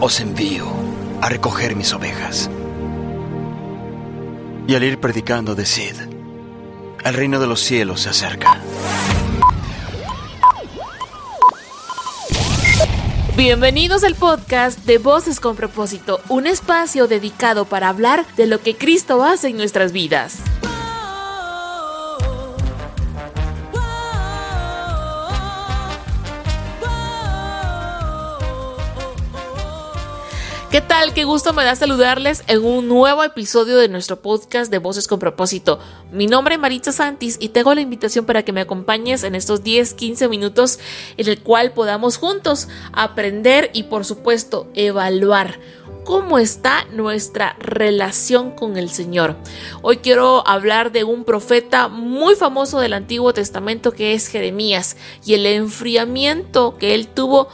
os envío a recoger mis ovejas. Y al ir predicando, decid, el reino de los cielos se acerca. Bienvenidos al podcast de Voces con propósito, un espacio dedicado para hablar de lo que Cristo hace en nuestras vidas. ¿Qué tal? Qué gusto me da saludarles en un nuevo episodio de nuestro podcast de Voces con propósito. Mi nombre es Maritza Santis y tengo la invitación para que me acompañes en estos 10-15 minutos en el cual podamos juntos aprender y por supuesto evaluar cómo está nuestra relación con el Señor. Hoy quiero hablar de un profeta muy famoso del Antiguo Testamento que es Jeremías y el enfriamiento que él tuvo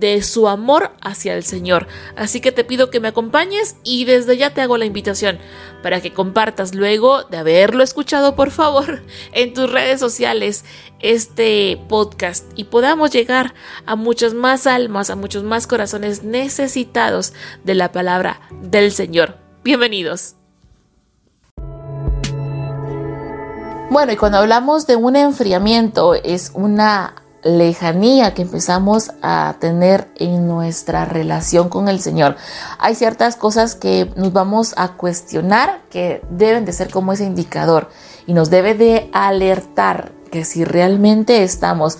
de su amor hacia el Señor. Así que te pido que me acompañes y desde ya te hago la invitación para que compartas luego de haberlo escuchado, por favor, en tus redes sociales este podcast y podamos llegar a muchas más almas, a muchos más corazones necesitados de la palabra del Señor. Bienvenidos. Bueno, y cuando hablamos de un enfriamiento es una lejanía que empezamos a tener en nuestra relación con el Señor. Hay ciertas cosas que nos vamos a cuestionar que deben de ser como ese indicador y nos debe de alertar que si realmente estamos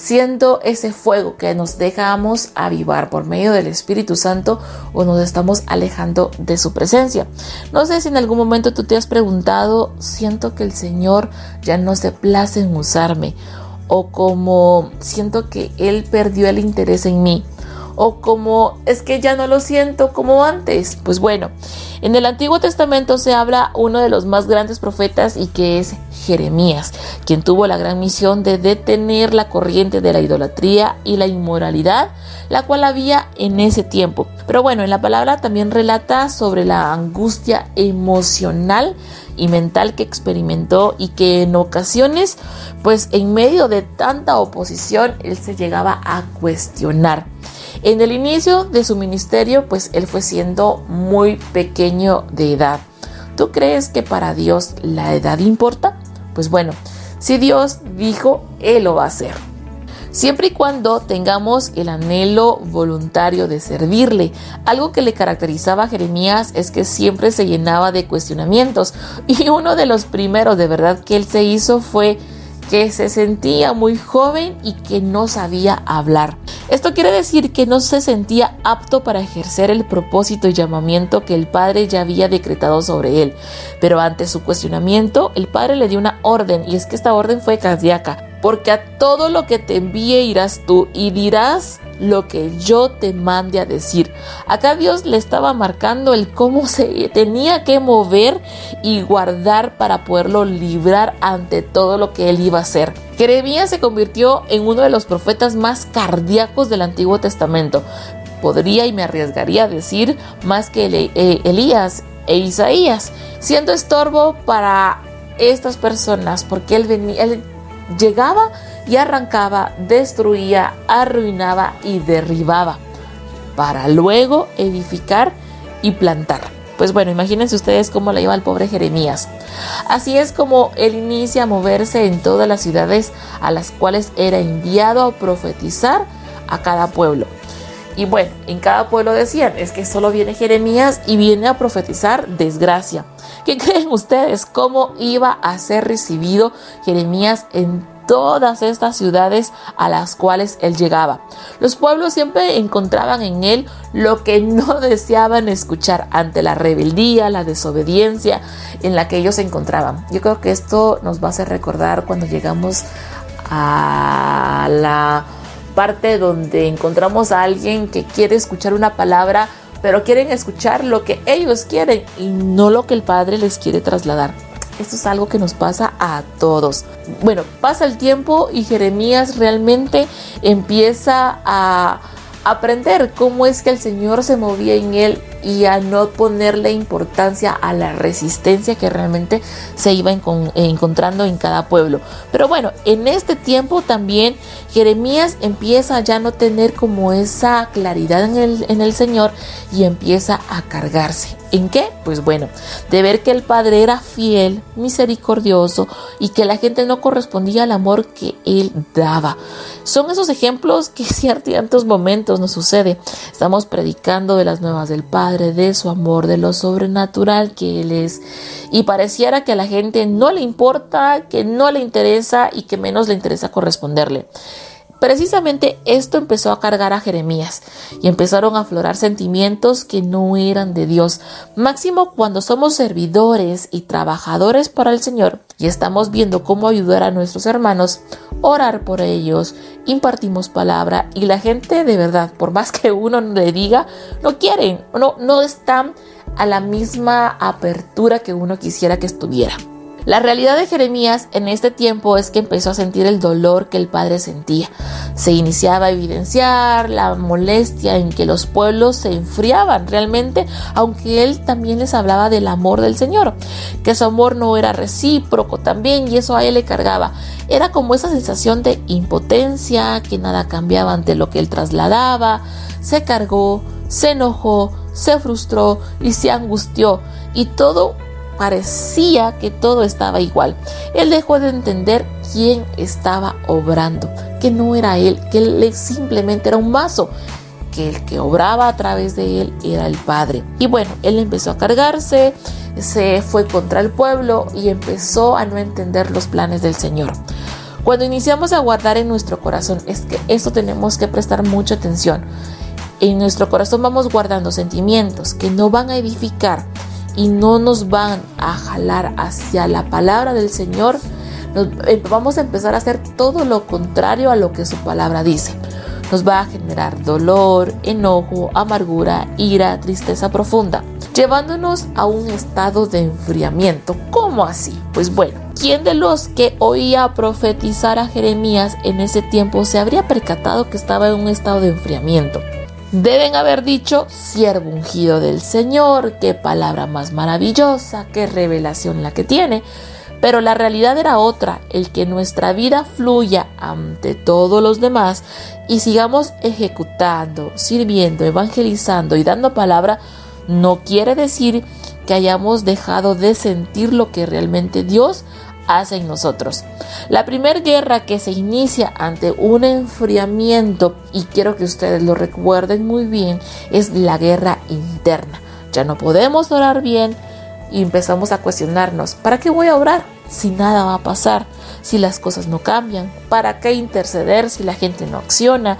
siendo ese fuego que nos dejamos avivar por medio del Espíritu Santo o nos estamos alejando de su presencia. No sé si en algún momento tú te has preguntado, siento que el Señor ya no se place en usarme o como siento que él perdió el interés en mí o como es que ya no lo siento como antes. Pues bueno, en el Antiguo Testamento se habla uno de los más grandes profetas y que es Jeremías, quien tuvo la gran misión de detener la corriente de la idolatría y la inmoralidad, la cual había en ese tiempo. Pero bueno, en la palabra también relata sobre la angustia emocional y mental que experimentó y que en ocasiones, pues en medio de tanta oposición, él se llegaba a cuestionar. En el inicio de su ministerio, pues él fue siendo muy pequeño de edad. ¿Tú crees que para Dios la edad importa? Pues bueno, si Dios dijo, Él lo va a hacer siempre y cuando tengamos el anhelo voluntario de servirle. Algo que le caracterizaba a Jeremías es que siempre se llenaba de cuestionamientos y uno de los primeros de verdad que él se hizo fue que se sentía muy joven y que no sabía hablar. Esto quiere decir que no se sentía apto para ejercer el propósito y llamamiento que el padre ya había decretado sobre él. Pero ante su cuestionamiento, el padre le dio una orden y es que esta orden fue cardíaca porque a todo lo que te envíe irás tú y dirás lo que yo te mande a decir. Acá Dios le estaba marcando el cómo se tenía que mover y guardar para poderlo librar ante todo lo que él iba a hacer. Jeremías se convirtió en uno de los profetas más cardíacos del Antiguo Testamento. Podría y me arriesgaría a decir más que eh, Elías e Isaías, siendo estorbo para estas personas porque él venía, él llegaba y arrancaba, destruía, arruinaba y derribaba, para luego edificar y plantar. Pues bueno, imagínense ustedes cómo le iba al pobre Jeremías. Así es como él inicia a moverse en todas las ciudades a las cuales era enviado a profetizar a cada pueblo. Y bueno, en cada pueblo decían, es que solo viene Jeremías y viene a profetizar desgracia. ¿Qué creen ustedes? ¿Cómo iba a ser recibido Jeremías en todas estas ciudades a las cuales él llegaba? Los pueblos siempre encontraban en él lo que no deseaban escuchar ante la rebeldía, la desobediencia en la que ellos se encontraban. Yo creo que esto nos va a hacer recordar cuando llegamos a la parte donde encontramos a alguien que quiere escuchar una palabra pero quieren escuchar lo que ellos quieren y no lo que el Padre les quiere trasladar. Esto es algo que nos pasa a todos. Bueno, pasa el tiempo y Jeremías realmente empieza a aprender cómo es que el Señor se movía en él y a no ponerle importancia a la resistencia que realmente se iba encontrando en cada pueblo. Pero bueno, en este tiempo también Jeremías empieza ya no tener como esa claridad en el, en el Señor y empieza a cargarse. ¿En qué? Pues bueno, de ver que el Padre era fiel, misericordioso y que la gente no correspondía al amor que Él daba. Son esos ejemplos que ciertos momentos nos sucede. Estamos predicando de las nuevas del Padre, de su amor, de lo sobrenatural que Él es. Y pareciera que a la gente no le importa, que no le interesa y que menos le interesa corresponderle. Precisamente esto empezó a cargar a Jeremías y empezaron a aflorar sentimientos que no eran de Dios. Máximo cuando somos servidores y trabajadores para el Señor y estamos viendo cómo ayudar a nuestros hermanos, orar por ellos, impartimos palabra y la gente de verdad, por más que uno le diga, no quieren, no, no están a la misma apertura que uno quisiera que estuviera. La realidad de Jeremías en este tiempo es que empezó a sentir el dolor que el padre sentía. Se iniciaba a evidenciar la molestia en que los pueblos se enfriaban realmente, aunque él también les hablaba del amor del Señor, que su amor no era recíproco también y eso a él le cargaba. Era como esa sensación de impotencia, que nada cambiaba ante lo que él trasladaba. Se cargó, se enojó, se frustró y se angustió y todo parecía que todo estaba igual. Él dejó de entender quién estaba obrando, que no era él, que él simplemente era un vaso, que el que obraba a través de él era el Padre. Y bueno, él empezó a cargarse, se fue contra el pueblo y empezó a no entender los planes del Señor. Cuando iniciamos a guardar en nuestro corazón, es que esto tenemos que prestar mucha atención. En nuestro corazón vamos guardando sentimientos que no van a edificar, y no nos van a jalar hacia la palabra del Señor, eh, vamos a empezar a hacer todo lo contrario a lo que su palabra dice. Nos va a generar dolor, enojo, amargura, ira, tristeza profunda, llevándonos a un estado de enfriamiento. ¿Cómo así? Pues bueno, ¿quién de los que oía profetizar a Jeremías en ese tiempo se habría percatado que estaba en un estado de enfriamiento? Deben haber dicho, siervo ungido del Señor, qué palabra más maravillosa, qué revelación la que tiene. Pero la realidad era otra, el que nuestra vida fluya ante todos los demás y sigamos ejecutando, sirviendo, evangelizando y dando palabra, no quiere decir que hayamos dejado de sentir lo que realmente Dios hace en nosotros. La primera guerra que se inicia ante un enfriamiento, y quiero que ustedes lo recuerden muy bien, es la guerra interna. Ya no podemos orar bien y empezamos a cuestionarnos, ¿para qué voy a orar si nada va a pasar? Si las cosas no cambian, ¿para qué interceder si la gente no acciona?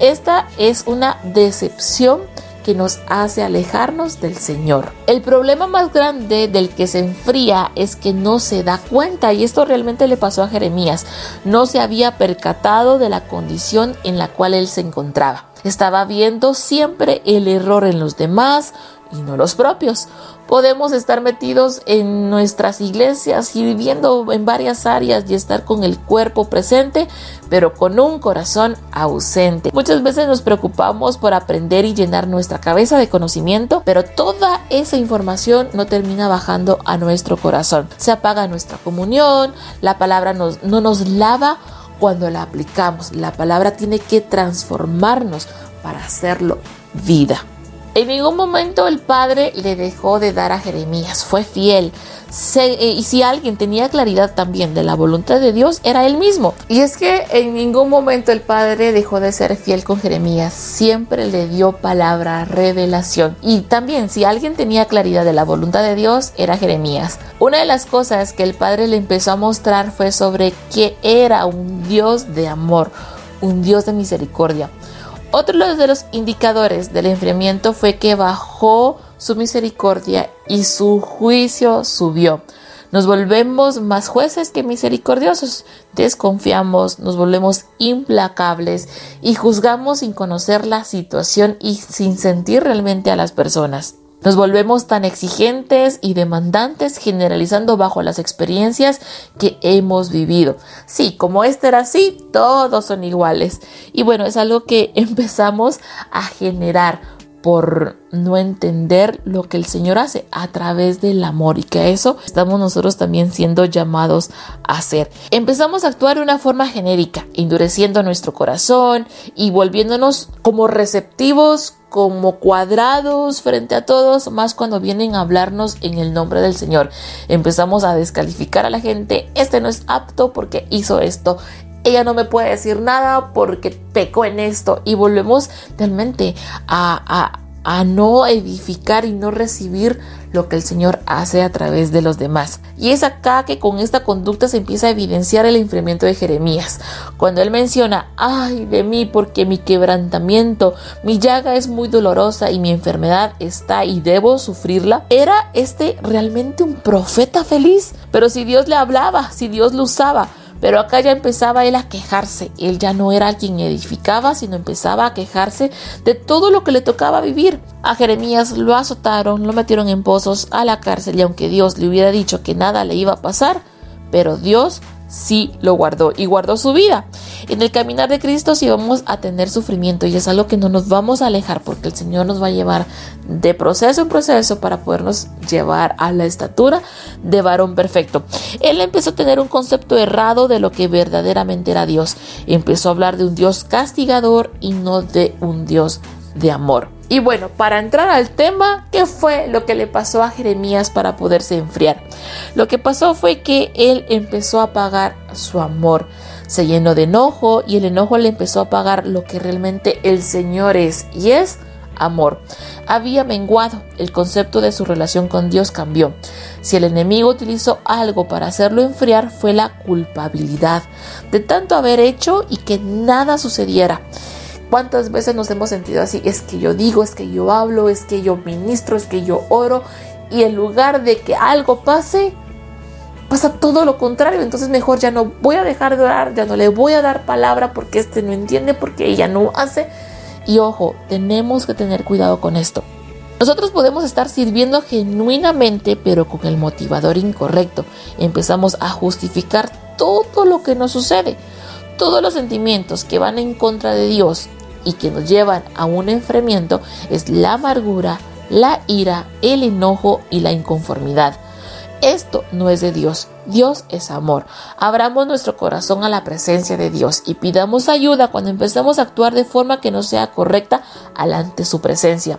Esta es una decepción que nos hace alejarnos del Señor. El problema más grande del que se enfría es que no se da cuenta y esto realmente le pasó a Jeremías. No se había percatado de la condición en la cual él se encontraba. Estaba viendo siempre el error en los demás, y no los propios. Podemos estar metidos en nuestras iglesias y viviendo en varias áreas y estar con el cuerpo presente, pero con un corazón ausente. Muchas veces nos preocupamos por aprender y llenar nuestra cabeza de conocimiento, pero toda esa información no termina bajando a nuestro corazón. Se apaga nuestra comunión, la palabra nos, no nos lava cuando la aplicamos. La palabra tiene que transformarnos para hacerlo vida. En ningún momento el padre le dejó de dar a Jeremías, fue fiel. Eh, y si alguien tenía claridad también de la voluntad de Dios, era él mismo. Y es que en ningún momento el padre dejó de ser fiel con Jeremías, siempre le dio palabra, revelación. Y también si alguien tenía claridad de la voluntad de Dios, era Jeremías. Una de las cosas que el padre le empezó a mostrar fue sobre que era un Dios de amor, un Dios de misericordia. Otro de los indicadores del enfriamiento fue que bajó su misericordia y su juicio subió. Nos volvemos más jueces que misericordiosos, desconfiamos, nos volvemos implacables y juzgamos sin conocer la situación y sin sentir realmente a las personas. Nos volvemos tan exigentes y demandantes generalizando bajo las experiencias que hemos vivido. Sí, como este era así, todos son iguales. Y bueno, es algo que empezamos a generar por no entender lo que el Señor hace a través del amor y que eso estamos nosotros también siendo llamados a hacer. Empezamos a actuar de una forma genérica, endureciendo nuestro corazón y volviéndonos como receptivos como cuadrados frente a todos, más cuando vienen a hablarnos en el nombre del Señor. Empezamos a descalificar a la gente, este no es apto porque hizo esto, ella no me puede decir nada porque pecó en esto y volvemos realmente a, a, a no edificar y no recibir lo que el Señor hace a través de los demás. Y es acá que con esta conducta se empieza a evidenciar el enfriamiento de Jeremías. Cuando él menciona, ay de mí porque mi quebrantamiento, mi llaga es muy dolorosa y mi enfermedad está y debo sufrirla, ¿era este realmente un profeta feliz? Pero si Dios le hablaba, si Dios lo usaba, pero acá ya empezaba él a quejarse. Él ya no era quien edificaba, sino empezaba a quejarse de todo lo que le tocaba vivir. A Jeremías lo azotaron, lo metieron en pozos, a la cárcel, y aunque Dios le hubiera dicho que nada le iba a pasar, pero Dios sí lo guardó y guardó su vida. En el caminar de Cristo sí vamos a tener sufrimiento y es algo que no nos vamos a alejar porque el Señor nos va a llevar de proceso en proceso para podernos llevar a la estatura de varón perfecto. Él empezó a tener un concepto errado de lo que verdaderamente era Dios. Empezó a hablar de un Dios castigador y no de un Dios de amor. Y bueno, para entrar al tema, ¿qué fue lo que le pasó a Jeremías para poderse enfriar? Lo que pasó fue que él empezó a apagar su amor, se llenó de enojo y el enojo le empezó a apagar lo que realmente el Señor es y es amor. Había menguado, el concepto de su relación con Dios cambió. Si el enemigo utilizó algo para hacerlo enfriar fue la culpabilidad de tanto haber hecho y que nada sucediera. ¿Cuántas veces nos hemos sentido así? Es que yo digo, es que yo hablo, es que yo ministro, es que yo oro y en lugar de que algo pase, pasa todo lo contrario. Entonces mejor ya no voy a dejar de orar, ya no le voy a dar palabra porque este no entiende, porque ella no hace. Y ojo, tenemos que tener cuidado con esto. Nosotros podemos estar sirviendo genuinamente, pero con el motivador incorrecto. Empezamos a justificar todo lo que nos sucede. Todos los sentimientos que van en contra de Dios y que nos llevan a un enfriamiento es la amargura, la ira, el enojo y la inconformidad. Esto no es de Dios. Dios es amor. Abramos nuestro corazón a la presencia de Dios y pidamos ayuda cuando empezamos a actuar de forma que no sea correcta ante su presencia.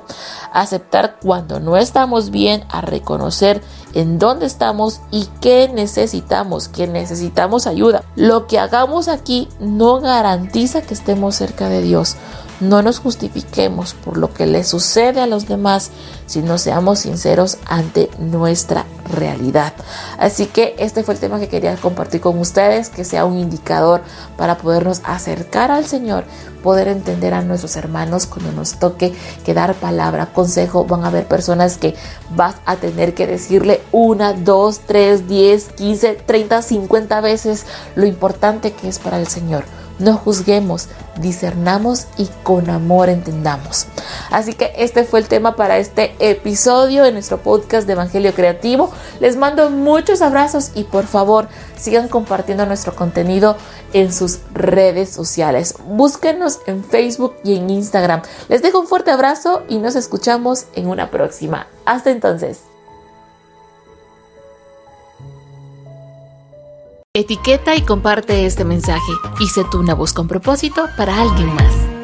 Aceptar cuando no estamos bien, a reconocer en dónde estamos y qué necesitamos, que necesitamos ayuda. Lo que hagamos aquí no garantiza que estemos cerca de Dios. No nos justifiquemos por lo que le sucede a los demás, sino seamos sinceros ante nuestra realidad. Así que este fue el tema que quería compartir con ustedes, que sea un indicador para podernos acercar al Señor, poder entender a nuestros hermanos cuando nos toque que dar palabra, consejo. Van a haber personas que vas a tener que decirle una, dos, tres, diez, quince, treinta, cincuenta veces lo importante que es para el Señor no juzguemos, discernamos y con amor entendamos. Así que este fue el tema para este episodio de nuestro podcast de Evangelio Creativo. Les mando muchos abrazos y por favor sigan compartiendo nuestro contenido en sus redes sociales. Búsquenos en Facebook y en Instagram. Les dejo un fuerte abrazo y nos escuchamos en una próxima. Hasta entonces. Etiqueta y comparte este mensaje sé tú una voz con propósito para alguien más.